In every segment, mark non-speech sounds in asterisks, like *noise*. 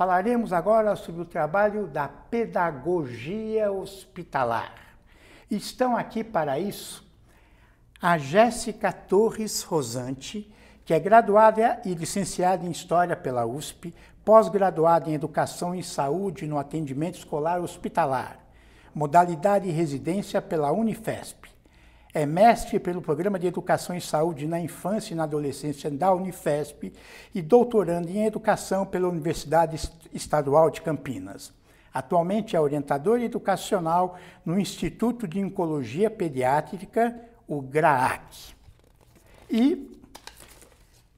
Falaremos agora sobre o trabalho da pedagogia hospitalar. Estão aqui para isso a Jéssica Torres Rosante, que é graduada e licenciada em História pela USP, pós-graduada em Educação e Saúde no Atendimento Escolar Hospitalar, modalidade residência pela Unifesp. É mestre pelo Programa de Educação e Saúde na Infância e na Adolescência da Unifesp e doutorando em Educação pela Universidade Estadual de Campinas. Atualmente é orientadora educacional no Instituto de Oncologia Pediátrica, o GRAAC. E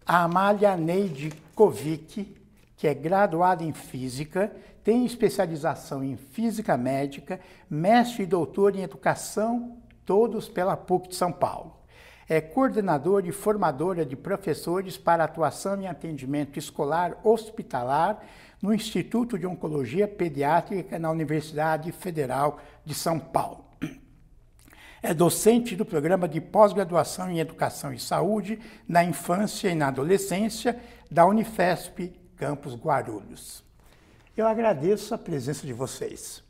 a Amália Neide Kovic, que é graduada em Física, tem especialização em Física Médica, mestre e doutor em Educação todos pela PUC de São Paulo. É coordenadora e formadora de professores para atuação em atendimento escolar hospitalar no Instituto de Oncologia Pediátrica na Universidade Federal de São Paulo. É docente do programa de pós-graduação em Educação e Saúde na Infância e na Adolescência da Unifesp Campus Guarulhos. Eu agradeço a presença de vocês.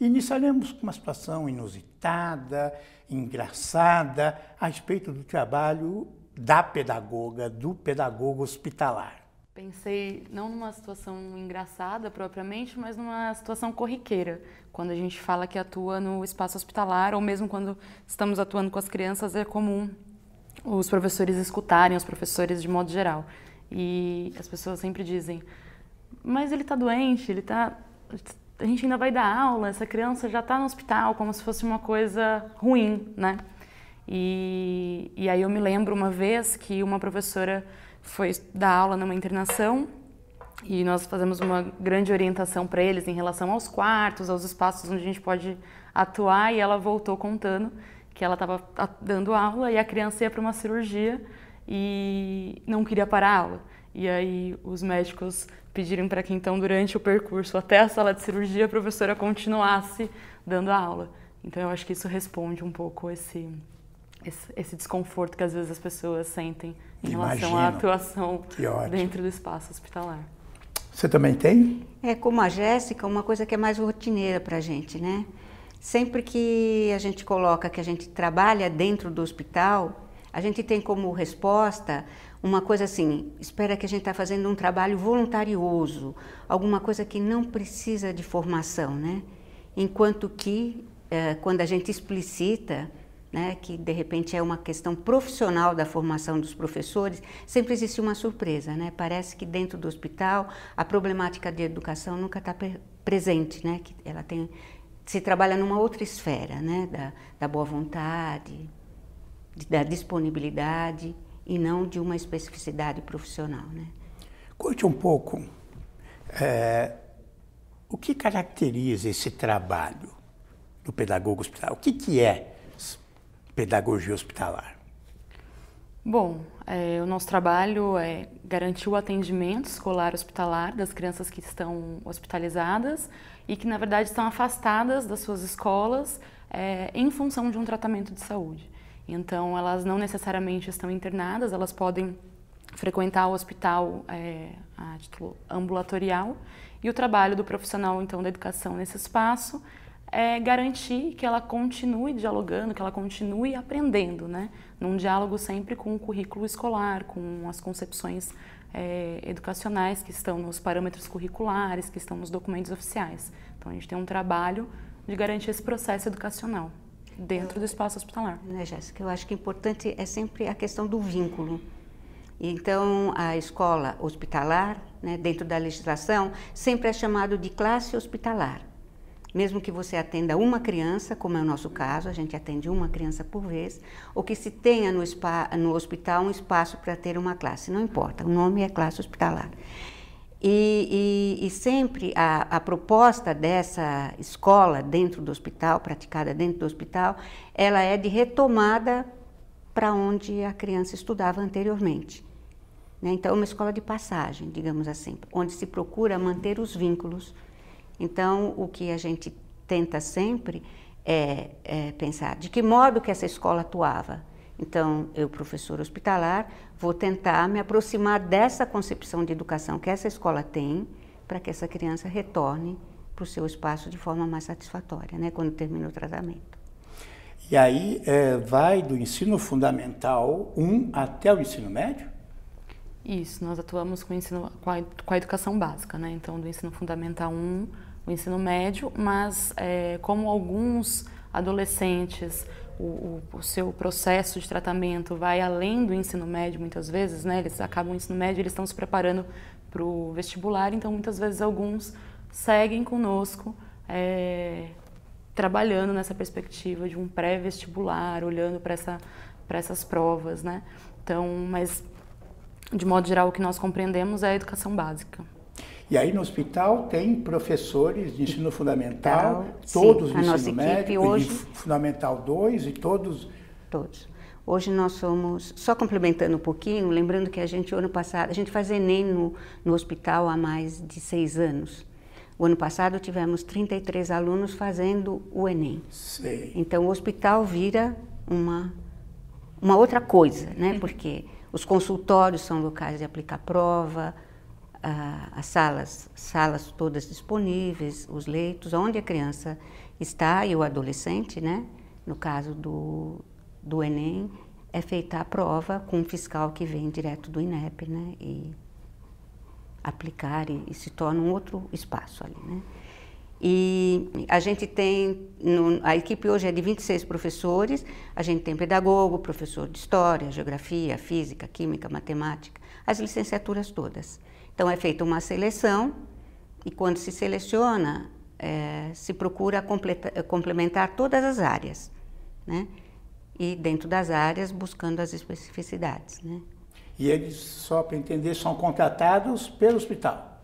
Iniciaremos com uma situação inusitada, engraçada, a respeito do trabalho da pedagoga, do pedagogo hospitalar. Pensei não numa situação engraçada propriamente, mas numa situação corriqueira. Quando a gente fala que atua no espaço hospitalar, ou mesmo quando estamos atuando com as crianças, é comum os professores escutarem, os professores de modo geral. E as pessoas sempre dizem: Mas ele está doente, ele está a gente ainda vai dar aula, essa criança já está no hospital, como se fosse uma coisa ruim, né? E, e aí eu me lembro uma vez que uma professora foi dar aula numa internação e nós fazemos uma grande orientação para eles em relação aos quartos, aos espaços onde a gente pode atuar e ela voltou contando que ela estava dando aula e a criança ia para uma cirurgia e não queria parar a aula. E aí os médicos pediram para que então durante o percurso até a sala de cirurgia a professora continuasse dando a aula. Então eu acho que isso responde um pouco esse esse, esse desconforto que às vezes as pessoas sentem em Imagino. relação à atuação dentro do espaço hospitalar. Você também tem? É, como a Jéssica, uma coisa que é mais rotineira para a gente, né? Sempre que a gente coloca que a gente trabalha dentro do hospital, a gente tem como resposta uma coisa assim, espera que a gente está fazendo um trabalho voluntarioso, alguma coisa que não precisa de formação, né? Enquanto que, é, quando a gente explicita, né, que de repente é uma questão profissional da formação dos professores, sempre existe uma surpresa, né? Parece que dentro do hospital a problemática de educação nunca está presente, né? Que ela tem se trabalha numa outra esfera, né? Da, da boa vontade, da disponibilidade e não de uma especificidade profissional. Né? Conte um pouco é, o que caracteriza esse trabalho do pedagogo hospitalar. O que, que é pedagogia hospitalar? Bom, é, o nosso trabalho é garantir o atendimento escolar hospitalar das crianças que estão hospitalizadas e que, na verdade, estão afastadas das suas escolas é, em função de um tratamento de saúde. Então, elas não necessariamente estão internadas, elas podem frequentar o hospital é, a título ambulatorial. E o trabalho do profissional, então, da educação nesse espaço é garantir que ela continue dialogando, que ela continue aprendendo, né? Num diálogo sempre com o currículo escolar, com as concepções é, educacionais que estão nos parâmetros curriculares, que estão nos documentos oficiais. Então, a gente tem um trabalho de garantir esse processo educacional dentro do espaço hospitalar. Né, Jéssica? Eu acho que importante é sempre a questão do vínculo. Então, a escola hospitalar, né, dentro da legislação, sempre é chamado de classe hospitalar. Mesmo que você atenda uma criança, como é o nosso caso, a gente atende uma criança por vez, ou que se tenha no, spa, no hospital um espaço para ter uma classe, não importa, o nome é classe hospitalar. E, e, e sempre a, a, proposta dessa escola dentro do hospital, praticada dentro do hospital, ela é de retomada para onde a criança estudava anteriormente. Né? Então, é uma escola de passagem, digamos assim, onde se procura manter os vínculos. Então, o que a gente tenta sempre é, é pensar de que modo que essa escola atuava então, eu, professor hospitalar, vou tentar me aproximar dessa concepção de educação que essa escola tem, para que essa criança retorne para o seu espaço de forma mais satisfatória, né, quando termina o tratamento. E aí é, vai do ensino fundamental 1 até o ensino médio? Isso, nós atuamos com, ensino, com, a, com a educação básica, né? Então, do ensino fundamental 1, o ensino médio, mas é, como alguns adolescentes, o, o, seu processo de tratamento vai além do ensino médio, muitas vezes, né? Eles acabam o ensino médio, eles estão se preparando para o vestibular, então muitas vezes alguns seguem conosco é, trabalhando nessa perspectiva de um pré-vestibular, olhando para essa, essas provas, né? Então, mas de modo geral o que nós compreendemos é a educação básica. E aí no hospital tem professores de ensino fundamental, então, todos sim, ensino médio, hoje, fundamental 2 e todos. Todos. Hoje nós somos, só complementando um pouquinho, lembrando que a gente, ano passado, a gente faz Enem no, no hospital há mais de seis anos. O ano passado tivemos 33 alunos fazendo o Enem. Sei. Então o hospital vira uma, uma outra coisa, né? Porque os consultórios são locais de aplicar prova, as salas, salas todas disponíveis, os leitos, onde a criança está e o adolescente, né? No caso do, do Enem, é feita a prova com um fiscal que vem direto do INEP, né? E aplicar e, e se torna um outro espaço ali, né? E a gente tem, no, a equipe hoje é de 26 professores, a gente tem pedagogo, professor de história, geografia, física, química, matemática, as licenciaturas todas. Então é feita uma seleção e quando se seleciona, é, se procura complementar todas as áreas, né? E dentro das áreas buscando as especificidades, né? E eles, só para entender, são contratados pelo hospital?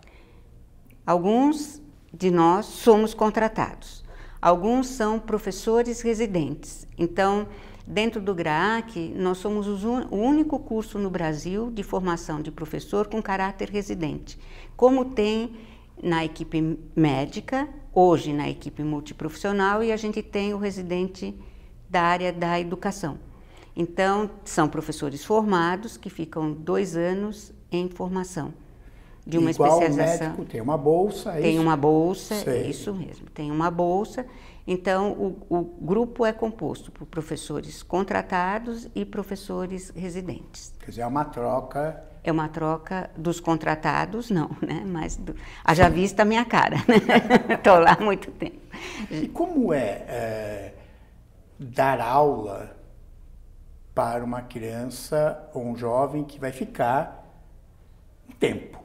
Alguns de nós somos contratados. Alguns são professores residentes. Então, dentro do GRAAC, nós somos o único curso no Brasil de formação de professor com caráter residente. Como tem na equipe médica, hoje na equipe multiprofissional, e a gente tem o residente da área da educação. Então, são professores formados que ficam dois anos em formação de uma Igual especialização. Médico, tem uma bolsa. É tem isso? uma bolsa, Sei. isso mesmo. Tem uma bolsa. Então, o, o grupo é composto por professores contratados e professores residentes. Quer dizer, é uma troca. É uma troca dos contratados, não, *laughs* né? Mas do, haja vista a minha cara, né? *laughs* Estou lá há muito tempo. E como é, é dar aula para uma criança ou um jovem que vai ficar um tempo,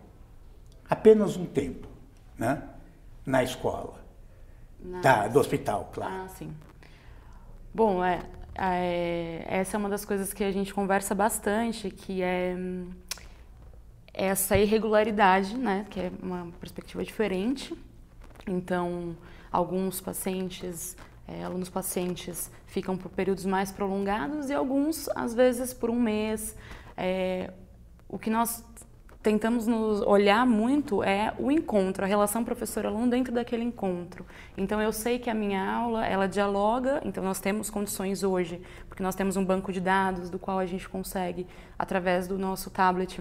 apenas um tempo, né? na escola, na... Da, do hospital, claro. Ah, sim. Bom, é, é, essa é uma das coisas que a gente conversa bastante, que é essa irregularidade, né, que é uma perspectiva diferente. Então, alguns pacientes é, alunos pacientes ficam por períodos mais prolongados e alguns, às vezes, por um mês. É, o que nós tentamos nos olhar muito é o encontro, a relação professor-aluno dentro daquele encontro. Então eu sei que a minha aula, ela dialoga, então nós temos condições hoje, porque nós temos um banco de dados do qual a gente consegue através do nosso tablet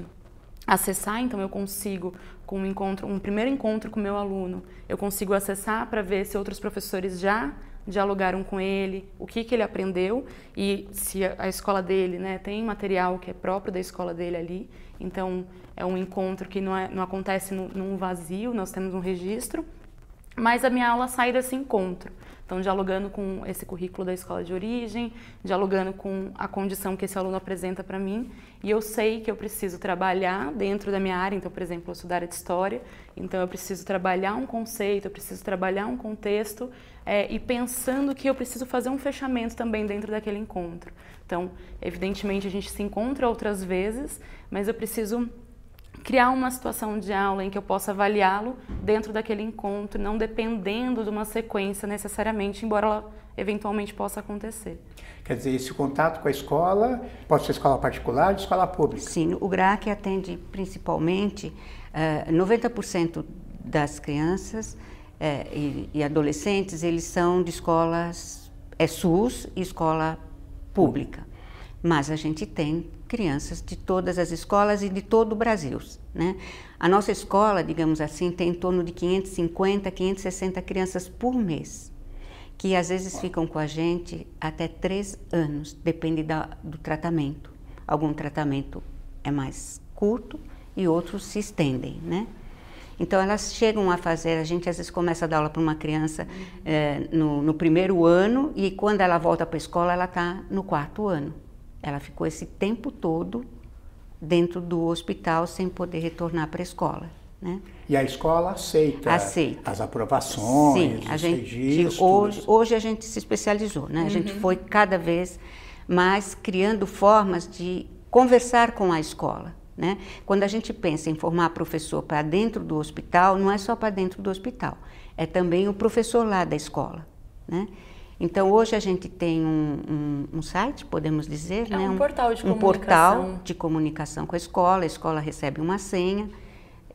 acessar, então eu consigo com um encontro, um primeiro encontro com meu aluno, eu consigo acessar para ver se outros professores já dialogaram com ele, o que, que ele aprendeu e se a escola dele né, tem material que é próprio da escola dele ali. Então, é um encontro que não, é, não acontece num vazio, nós temos um registro, mas a minha aula sai desse encontro. Então, dialogando com esse currículo da escola de origem, dialogando com a condição que esse aluno apresenta para mim, e eu sei que eu preciso trabalhar dentro da minha área. Então, por exemplo, eu sou da área de história, então eu preciso trabalhar um conceito, eu preciso trabalhar um contexto, é, e pensando que eu preciso fazer um fechamento também dentro daquele encontro. Então, evidentemente, a gente se encontra outras vezes, mas eu preciso criar uma situação de aula em que eu possa avaliá-lo dentro daquele encontro, não dependendo de uma sequência necessariamente, embora ela eventualmente possa acontecer. Quer dizer, esse contato com a escola pode ser escola particular ou escola pública? Sim, o GRAC atende principalmente uh, eh, 90% das crianças uh, e, e, adolescentes, eles são de escolas, é SUS e escola pública. Mas a gente tem crianças de todas as escolas e de todo o Brasil. Né? A nossa escola, digamos assim, tem em torno de 550, 560 crianças por mês, que às vezes ficam com a gente até três anos, depende da, do tratamento. Algum tratamento é mais curto e outros se estendem, né? Então elas chegam a fazer, a gente às vezes começa a dar aula para uma criança é, no, no, primeiro ano e quando ela volta para a escola ela está no quarto ano. Ela ficou esse tempo todo dentro do hospital sem poder retornar para a escola. Né? E a escola aceita, aceita. as aprovações, Sim, a gente, registros. Hoje, hoje a gente se especializou, né? Uhum. a gente uhum. foi cada vez mais criando formas de conversar com a escola. Né? Quando a gente pensa em formar professor para dentro do hospital, não é só para dentro do hospital, é também o professor lá da escola. Né? Então hoje a gente tem um, um, um site, podemos dizer, é né? um, portal de um comunicação. portal de comunicação com a escola. A escola recebe uma senha,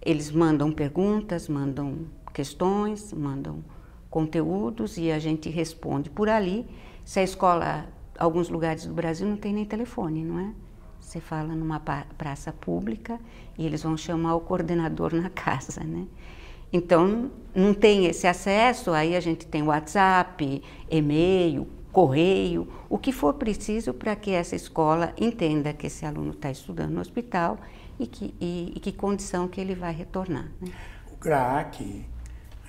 eles mandam perguntas, mandam questões, mandam conteúdos e a gente responde por ali. Se a escola, alguns lugares do Brasil não tem nem telefone, não é? Você fala numa praça pública e eles vão chamar o coordenador na *laughs* casa, né? Então, não tem esse acesso, aí a gente tem WhatsApp, e-mail, correio, o que for preciso para que essa escola entenda que esse aluno está estudando no hospital e que, e, e que condição que ele vai retornar. Né? O GRAC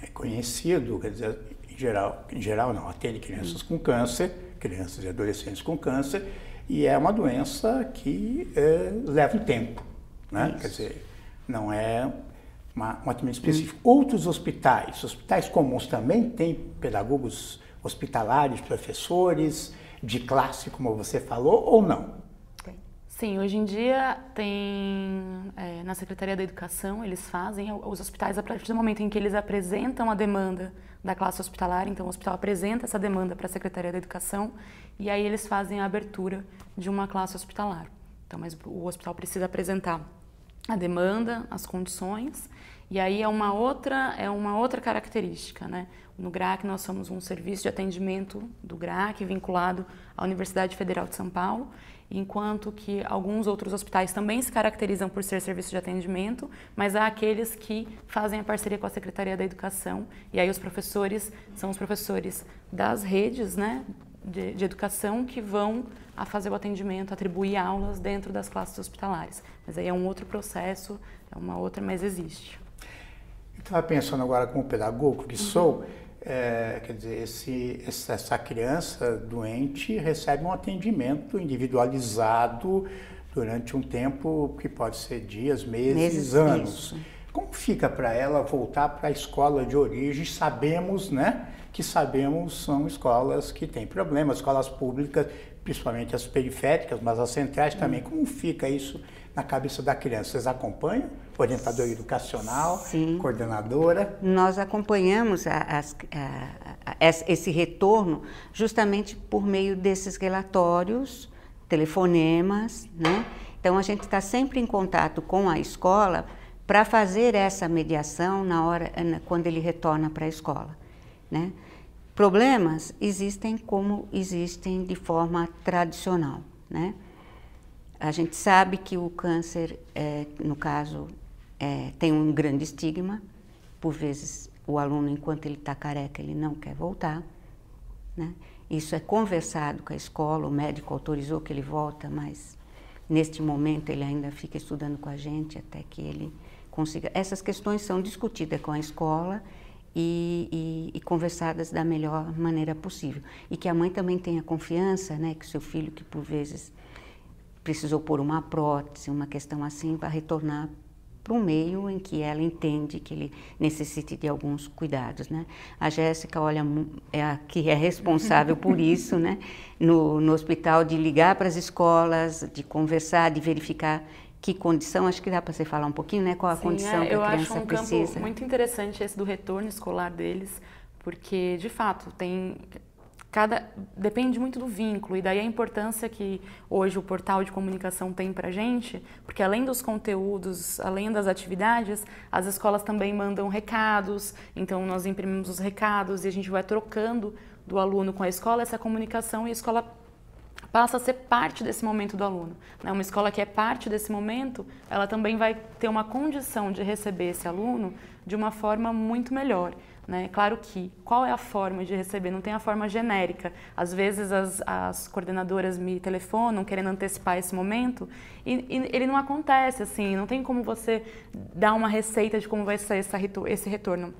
é conhecido, quer dizer, em geral, em geral não, atende crianças com câncer, crianças e adolescentes com câncer, e é uma doença que é, leva um tempo, né? Isso. Quer dizer, não é uma, um atendimento específico. Hum. Outros hospitais, hospitais comuns também têm pedagogos hospitalares, professores de classe, como você falou, ou não? Sim, hoje em dia tem é, na Secretaria da Educação, eles fazem, os hospitais, a partir do momento em que eles apresentam a demanda da classe hospitalar, então o hospital apresenta essa demanda para a Secretaria da Educação e aí eles fazem a abertura de uma classe hospitalar. Então, mas o hospital precisa apresentar a demanda, as condições, e aí é uma outra, é uma outra característica, né? No GRAC nós somos um serviço de atendimento do GRAC vinculado à Universidade Federal de São Paulo, enquanto que alguns outros hospitais também se caracterizam por ser serviço de atendimento, mas há aqueles que fazem a parceria com a Secretaria da Educação, e aí os professores são os professores das redes, né, de, de educação que vão a fazer o atendimento, atribuir aulas dentro das classes hospitalares. Mas aí é um outro processo, é uma outra, mas existe. Estava pensando agora como pedagogo que sou, é, quer dizer, esse, essa criança doente recebe um atendimento individualizado durante um tempo que pode ser dias, meses, meses anos. Isso. Como fica para ela voltar para a escola de origem? Sabemos, né, que sabemos são escolas que têm problemas, escolas públicas, principalmente as periféricas, mas as centrais também. Como fica isso na cabeça da criança? Vocês acompanham? Orientadora educacional, Sim. coordenadora? Nós acompanhamos a, a, a, esse retorno justamente por meio desses relatórios, telefonemas, né? Então a gente está sempre em contato com a escola para fazer essa mediação na hora quando ele retorna para a escola. Né? Problemas existem como existem de forma tradicional. Né? A gente sabe que o câncer, é, no caso, é, tem um grande estigma. Por vezes, o aluno, enquanto ele está careca, ele não quer voltar. Né? Isso é conversado com a escola, o médico autorizou que ele volta, mas neste momento ele ainda fica estudando com a gente até que ele consiga. Essas questões são discutidas com a escola e, e, e, conversadas da melhor maneira possível. E que a mãe também tenha confiança, né, que seu filho, que por vezes precisou pôr uma prótese, uma questão assim, vai retornar para um meio em que ela entende que ele necessite de alguns cuidados, né? A Jéssica, olha, é a que é responsável por *laughs* isso, né? No, no hospital, de ligar para as escolas, de conversar, de verificar que condição, acho que dá para você falar um pouquinho, né? Qual a Sim, condição é, que a criança um precisa. Eu acho um muito interessante esse do retorno escolar deles, porque de fato tem cada depende muito do vínculo e daí a importância que hoje o portal de comunicação tem para gente, porque além dos conteúdos, além das atividades, as escolas também mandam recados, então nós imprimimos os recados e a gente vai trocando do aluno com a escola essa comunicação e a escola passa a ser parte desse momento do aluno. Né? Uma escola que é parte desse momento, ela também vai ter uma condição de receber esse aluno de uma forma muito melhor. Né? Claro que qual é a forma de receber? Não tem a forma genérica. Às vezes as, as coordenadoras me telefonam querendo antecipar esse momento e, e, ele não acontece assim. Não tem como você dar uma receita de como vai ser essa, esse retorno.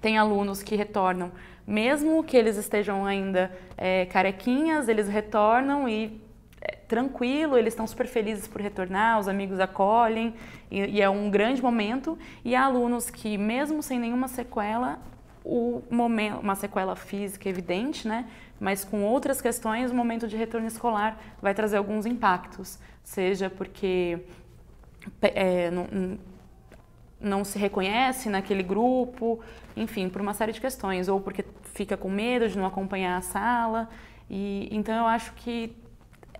Tem alunos que retornam, mesmo que eles estejam ainda é, carequinhas, eles retornam e é, tranquilo, eles estão super felizes por retornar, os amigos acolhem e, e, é um grande momento. E há alunos que, mesmo sem nenhuma sequela, o momento, uma sequela física evidente, né? Mas com outras questões, o momento de retorno escolar vai trazer alguns impactos, seja porque é, não, não se reconhece naquele grupo, enfim, por uma série de questões, ou porque fica com medo de não acompanhar a sala. E então eu acho que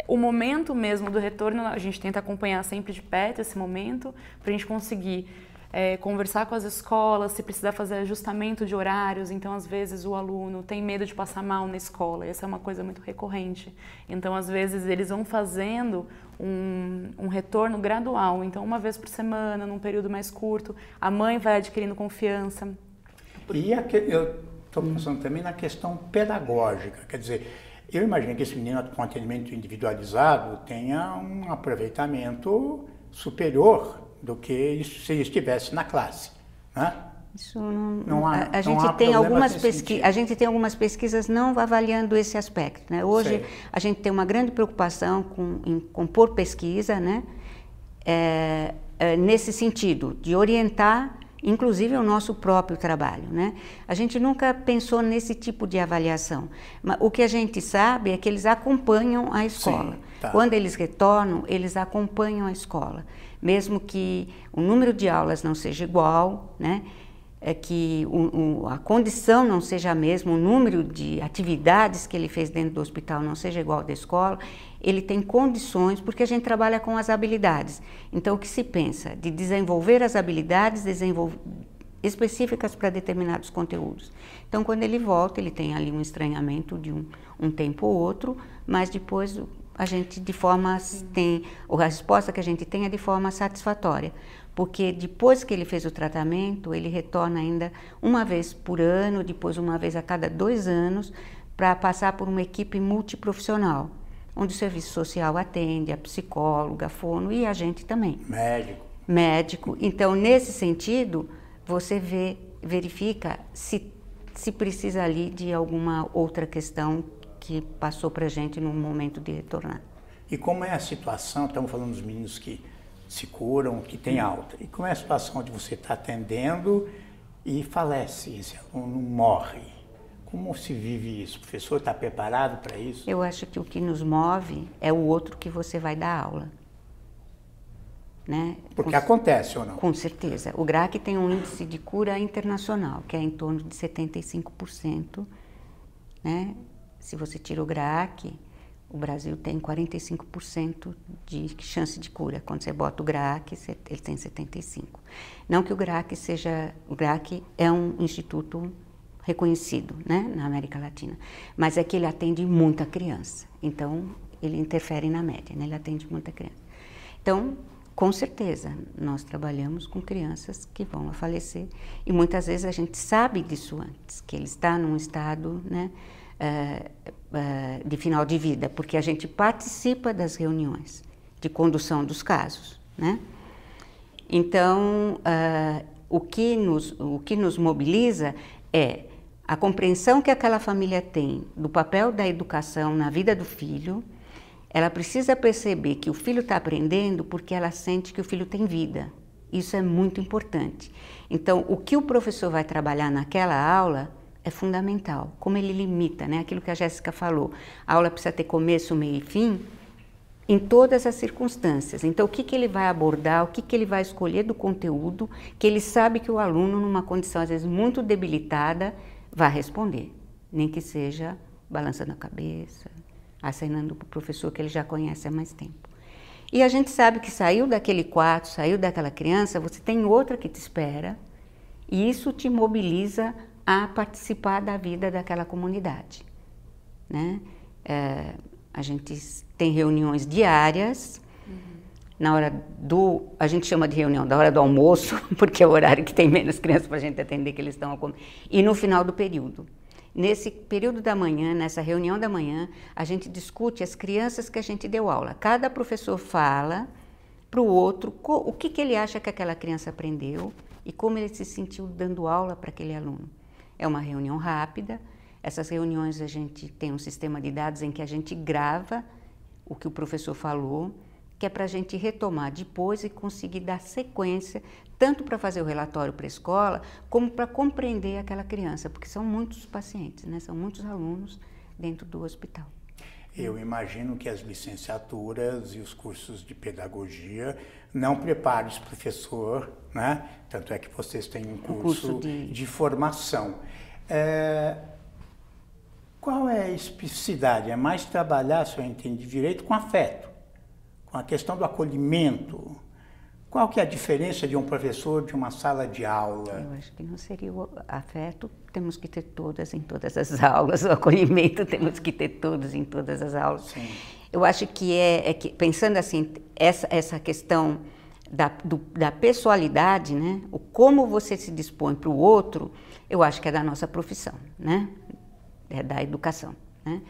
o momento mesmo do retorno a gente tenta acompanhar sempre de perto esse momento para a gente conseguir é, conversar com as escolas, se precisar fazer ajustamento de horários. Então, às vezes, o aluno tem medo de passar mal na escola. Essa é uma coisa muito recorrente. Então, às vezes, eles vão fazendo um, um retorno gradual. Então, uma vez por semana, num período mais curto, a mãe vai adquirindo confiança. E eu estou pensando também na questão pedagógica. Quer dizer, eu imagino que esse menino com atendimento individualizado tenha um aproveitamento superior do que se estivesse na classe. Né? Isso não, não há, a, gente tem algumas pesqui a gente tem algumas pesquisas não avaliando esse aspecto. Né? Hoje Sei. a gente tem uma grande preocupação com em compor pesquisa, né? É, é, nesse sentido de orientar, inclusive o nosso próprio trabalho, né? A gente nunca pensou nesse tipo de avaliação. Mas o que a gente sabe é que eles acompanham a escola. Sim, tá. Quando eles retornam, eles acompanham a escola mesmo que o número de aulas não seja igual, né? É que o, o, a condição não seja a mesma, o número de atividades que ele fez dentro do hospital não seja igual ao da escola, ele tem condições, porque a gente trabalha com as habilidades. Então, o que se pensa? De desenvolver as habilidades desenvolver, específicas para determinados conteúdos. Então, quando ele volta, ele tem ali um estranhamento de um, um tempo ou outro, mas depois a gente de forma tem a resposta que a gente tem é de forma satisfatória, porque depois que ele fez o tratamento ele retorna ainda uma vez por ano, depois uma vez a cada dois anos para passar por uma equipe multiprofissional, onde o serviço social atende, a psicóloga, a fono e a gente também. Médico. Médico. Então nesse sentido você vê, verifica se se precisa ali de alguma outra questão que passou para a gente no momento de retornar. E como é a situação, estamos falando dos meninos que se curam, que têm alta, e como é a situação de você estar tá atendendo e falece, esse aluno morre? Como se vive isso? O professor está preparado para isso? Eu acho que o que nos move é o outro que você vai dar aula. Né? Porque com, acontece ou não? Com certeza. O GRAC tem um índice de cura internacional, que é em torno de 75%, né? Se você tira o GRAAC, o Brasil tem 45% de chance de cura. Quando você bota o GRAAC, ele tem 75%. Não que o GRAAC seja... O GRAAC é um instituto reconhecido né, na América Latina, mas é que ele atende muita criança. Então, ele interfere na média, né? ele atende muita criança. Então, com certeza, nós trabalhamos com crianças que vão a falecer e muitas vezes a gente sabe disso antes, que ele está num estado, né, uh, uh, de final de vida, porque a gente participa das reuniões de condução dos casos, né? Então, uh, o, que nos, o que nos mobiliza é a compreensão que aquela família tem do papel da educação na vida do filho. Ela precisa perceber que o filho está aprendendo porque ela sente que o filho tem vida. Isso é muito importante. Então, o que o professor vai trabalhar naquela aula é fundamental. Como ele limita, né? Aquilo que a Jéssica falou. A aula precisa ter começo, meio e fim em todas as circunstâncias. Então, o que, que ele vai abordar, o que, que ele vai escolher do conteúdo, que ele sabe que o aluno, numa condição às vezes muito debilitada, vai responder. Nem que seja balançando a cabeça, acenando para o professor que ele já conhece há mais tempo. E a gente sabe que saiu daquele quarto, saiu daquela criança, você tem outra que te espera, e isso te mobiliza a participar da vida daquela comunidade. Né? É, A gente tem reuniões diárias. Na hora do. A gente chama de reunião da hora do almoço, *laughs* porque é o horário que tem menos crianças para a gente atender que eles estão a comer. E no final do período. Nesse período da manhã, nessa reunião da manhã, a gente discute as crianças que a gente deu aula. Cada professor fala para o outro o que, que ele acha que aquela criança aprendeu e como ele se sentiu dando aula para aquele aluno. É uma reunião rápida. Essas reuniões a gente tem um sistema de dados em que a gente grava o que o professor falou, que é para a gente retomar depois e conseguir dar sequência, tanto para fazer o relatório para a escola, como para compreender aquela criança, porque são muitos pacientes, né? são muitos alunos dentro do hospital. Eu imagino que as licenciaturas e os cursos de pedagogia não preparam esse professor, né? Tanto é que vocês têm um curso, curso de... de... formação. É... Qual é a especificidade? É mais trabalhar, se eu entendi direito, com afeto, com a questão do acolhimento, qual que é a diferença de um professor de uma sala de aula? Eu acho que não seria o afeto, temos que ter todas em todas as *laughs* aulas, o acolhimento temos que ter todos em todas as aulas. Sim. Eu acho que é, é que, pensando assim, essa, essa questão da, do, da pessoalidade, né? O como você se dispõe para o outro, eu acho que é da nossa profissão, né? É da educação, né?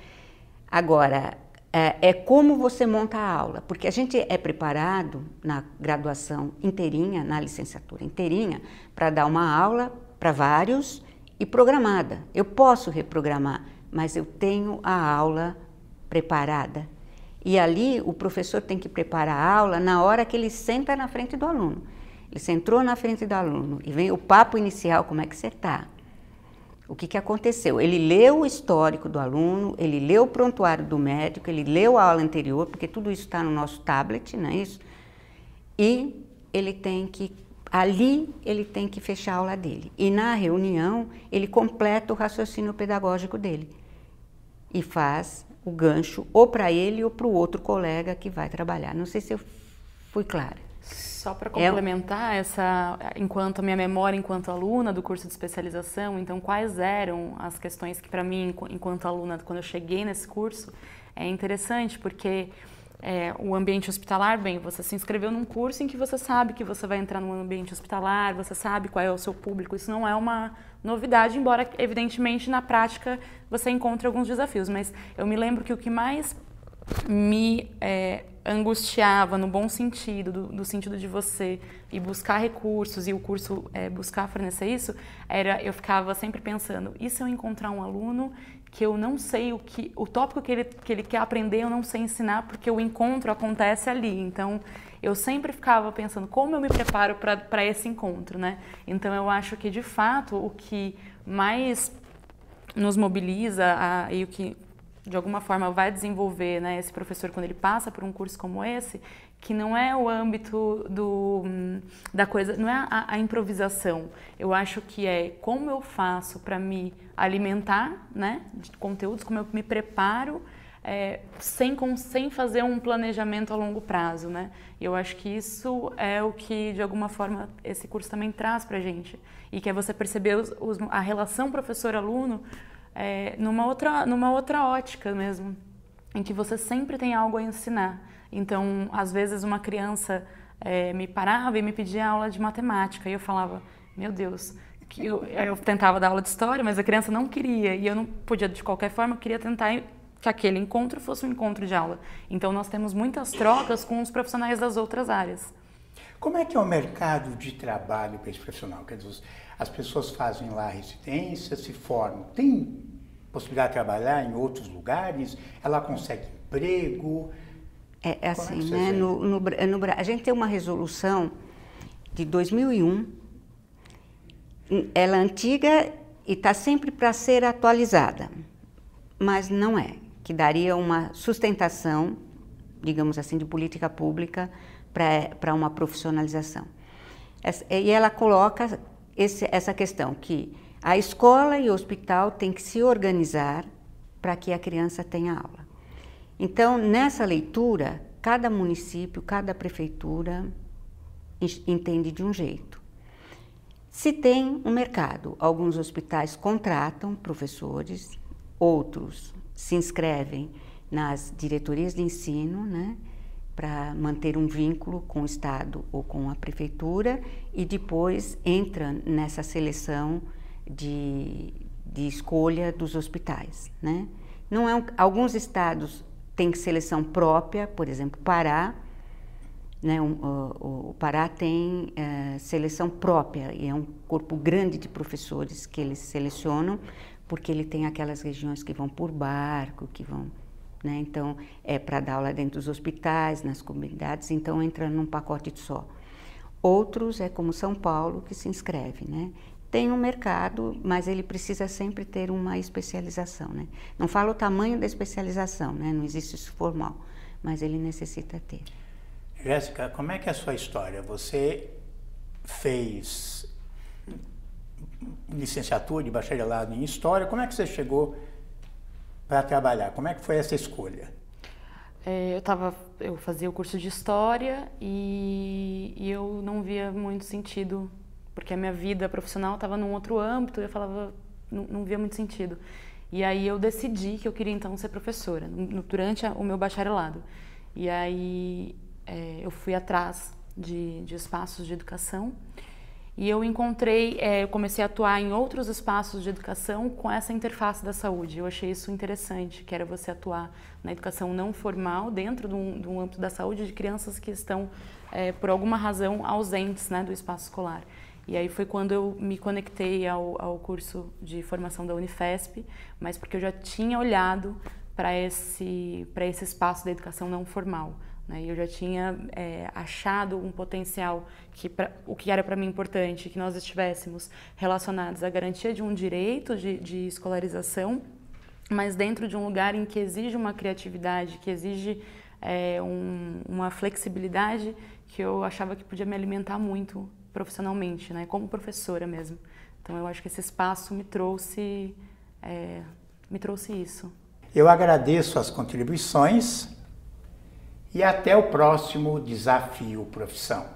Agora, é, é, como você monta a aula, porque a gente é preparado na graduação inteirinha, na licenciatura inteirinha, para dar uma aula para vários e programada. Eu posso reprogramar, mas eu tenho a aula preparada. E ali o professor tem que preparar a aula na hora que ele senta na frente do aluno. Ele sentou na frente do aluno e vem o papo inicial, como é que você está? O que, que aconteceu? Ele leu o histórico do aluno, ele leu o prontuário do médico, ele leu a aula anterior, porque tudo isso está no nosso tablet, não é isso? E ele tem que, ali, ele tem que fechar a aula dele. E na reunião, ele completa o raciocínio pedagógico dele e faz o gancho ou para ele ou para o outro colega que vai trabalhar. Não sei se eu fui clara. Só para complementar é... essa, enquanto a minha memória enquanto aluna do curso de especialização, então quais eram as questões que para mim enquanto aluna quando eu cheguei nesse curso é interessante porque é, o ambiente hospitalar, bem, você se inscreveu num curso em que você sabe que você vai entrar num ambiente hospitalar, você sabe qual é o seu público, isso não é uma novidade, embora evidentemente na prática você encontre alguns desafios, mas eu me lembro que o que mais me é, angustiava no bom sentido, do, do, sentido de você ir buscar recursos e o curso é, buscar fornecer isso, era eu ficava sempre pensando, e se eu encontrar um aluno que eu não sei o que, o tópico que ele, que ele quer aprender, eu não sei ensinar, porque o encontro acontece ali. Então, eu sempre ficava pensando como eu me preparo para esse encontro, né? Então, eu acho que, de fato, o que mais nos mobiliza a, e o que de alguma forma vai desenvolver né, esse professor quando ele passa por um curso como esse, que não é o âmbito do, da coisa, não é a, a improvisação. Eu acho que é como eu faço para me alimentar né, de conteúdos, como eu me preparo é, sem, sem fazer um planejamento a longo prazo. Né? Eu acho que isso é o que, de alguma forma, esse curso também traz para a gente. E que é você perceber os, os, a relação professor-aluno é, numa, outra, numa outra ótica mesmo, em que você sempre tem algo a ensinar. Então, às vezes, uma criança é, me parava e me pedia aula de matemática, e eu falava, meu Deus, que eu, eu, tentava dar aula de história, mas a criança não queria, e eu não podia, de qualquer forma, eu queria tentar que aquele encontro fosse um encontro de aula. Então, nós temos muitas trocas com os profissionais das outras áreas. Como é que é o mercado de trabalho para esse profissional? Quer dizer, as pessoas fazem lá residência, se formam. Tem possibilidade de trabalhar em outros lugares? Ela consegue emprego? É, é assim, é né? No, no, no, a gente tem uma resolução de 2001, ela é antiga e está sempre para ser atualizada, mas não é, que daria uma sustentação, digamos assim, de política pública para uma profissionalização. E ela coloca esse, essa questão que a escola e o hospital têm que se organizar para que a criança tenha aula. Então, nessa leitura, cada município, cada prefeitura entende de um jeito. Se tem um mercado, alguns hospitais contratam professores, outros se inscrevem nas diretorias de ensino, né? Para manter um vínculo com o Estado ou com a prefeitura e depois entra nessa seleção de, de escolha dos hospitais. Né? Não é um, alguns estados têm seleção própria, por exemplo, Pará. Né, o, o, Pará tem uh, seleção própria e é um corpo grande de professores que eles selecionam, porque ele tem aquelas regiões que vão por barco, que vão né? Então, é para dar aula dentro dos hospitais, nas comunidades, então entra num pacote só. Outros é como São Paulo, que se inscreve. Né? Tem um mercado, mas ele precisa sempre ter uma especialização. Né? Não falo o tamanho da especialização, né? não existe isso formal, mas ele necessita ter. Jéssica, como é que é a sua história? Você fez licenciatura de bacharelado em História, como é que você chegou para trabalhar? Como é que foi essa escolha? É, eu tava, eu fazia o curso de história e, e, eu não via muito sentido, porque a minha vida profissional estava num outro âmbito e eu falava, não, não, via muito sentido. E aí eu decidi que eu queria então ser professora, no, durante a, o meu bacharelado. E aí é, eu fui atrás de, de espaços de educação e eu encontrei, é, eu comecei a atuar em outros espaços de educação com essa interface da saúde. Eu achei isso interessante, que era você atuar na educação não formal dentro de um, de um âmbito da saúde de crianças que estão, é, por alguma razão, ausentes né, do espaço escolar. E aí foi quando eu me conectei ao, ao curso de formação da Unifesp, mas porque eu já tinha olhado para esse, esse espaço da educação não formal. Né? Eu já tinha é, achado um potencial que pra, o que era para mim importante, que nós estivéssemos relacionados à garantia de um direito de, de escolarização, mas dentro de um lugar em que exige uma criatividade, que exige é, um, uma flexibilidade que eu achava que podia me alimentar muito profissionalmente, né? como professora mesmo. Então eu acho que esse espaço me trouxe, é, me trouxe isso. Eu agradeço as contribuições e até o próximo desafio profissão.